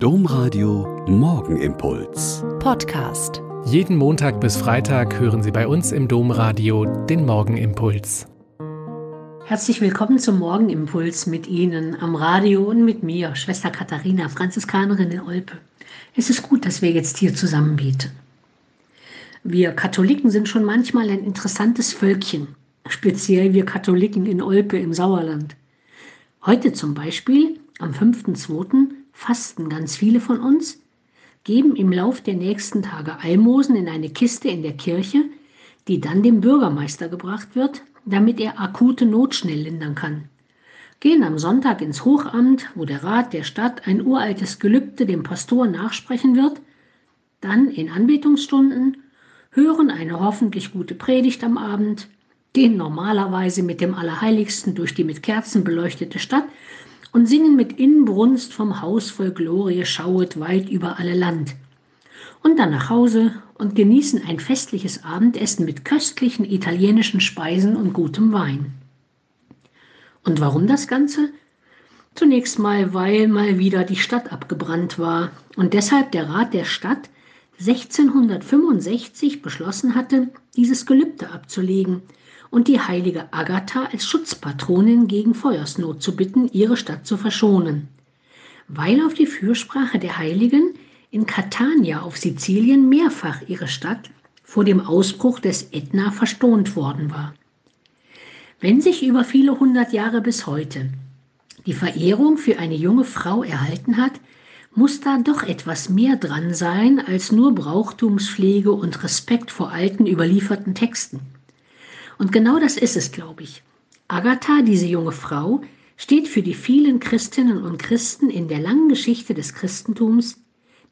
Domradio Morgenimpuls. Podcast. Jeden Montag bis Freitag hören Sie bei uns im Domradio den Morgenimpuls. Herzlich willkommen zum Morgenimpuls mit Ihnen am Radio und mit mir, Schwester Katharina, Franziskanerin in Olpe. Es ist gut, dass wir jetzt hier zusammen beten. Wir Katholiken sind schon manchmal ein interessantes Völkchen, speziell wir Katholiken in Olpe im Sauerland. Heute zum Beispiel, am 5.2., fasten ganz viele von uns, geben im Lauf der nächsten Tage Almosen in eine Kiste in der Kirche, die dann dem Bürgermeister gebracht wird, damit er akute Not schnell lindern kann. Gehen am Sonntag ins Hochamt, wo der Rat der Stadt ein uraltes Gelübde dem Pastor nachsprechen wird, dann in Anbetungsstunden, hören eine hoffentlich gute Predigt am Abend, gehen normalerweise mit dem Allerheiligsten durch die mit Kerzen beleuchtete Stadt und singen mit Inbrunst vom Haus voll Glorie schauet weit über alle Land. Und dann nach Hause und genießen ein festliches Abendessen mit köstlichen italienischen Speisen und gutem Wein. Und warum das Ganze? Zunächst mal, weil mal wieder die Stadt abgebrannt war und deshalb der Rat der Stadt 1665 beschlossen hatte, dieses Gelübde abzulegen und die heilige Agatha als Schutzpatronin gegen Feuersnot zu bitten, ihre Stadt zu verschonen. Weil auf die Fürsprache der Heiligen in Catania auf Sizilien mehrfach ihre Stadt vor dem Ausbruch des Ätna verstohnt worden war. Wenn sich über viele hundert Jahre bis heute die Verehrung für eine junge Frau erhalten hat, muss da doch etwas mehr dran sein als nur Brauchtumspflege und Respekt vor alten überlieferten Texten. Und genau das ist es, glaube ich. Agatha, diese junge Frau, steht für die vielen Christinnen und Christen in der langen Geschichte des Christentums,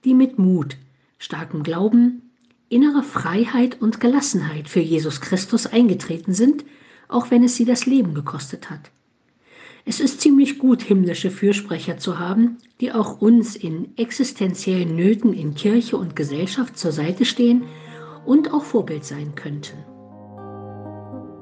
die mit Mut, starkem Glauben, innerer Freiheit und Gelassenheit für Jesus Christus eingetreten sind, auch wenn es sie das Leben gekostet hat. Es ist ziemlich gut, himmlische Fürsprecher zu haben, die auch uns in existenziellen Nöten in Kirche und Gesellschaft zur Seite stehen und auch Vorbild sein könnten.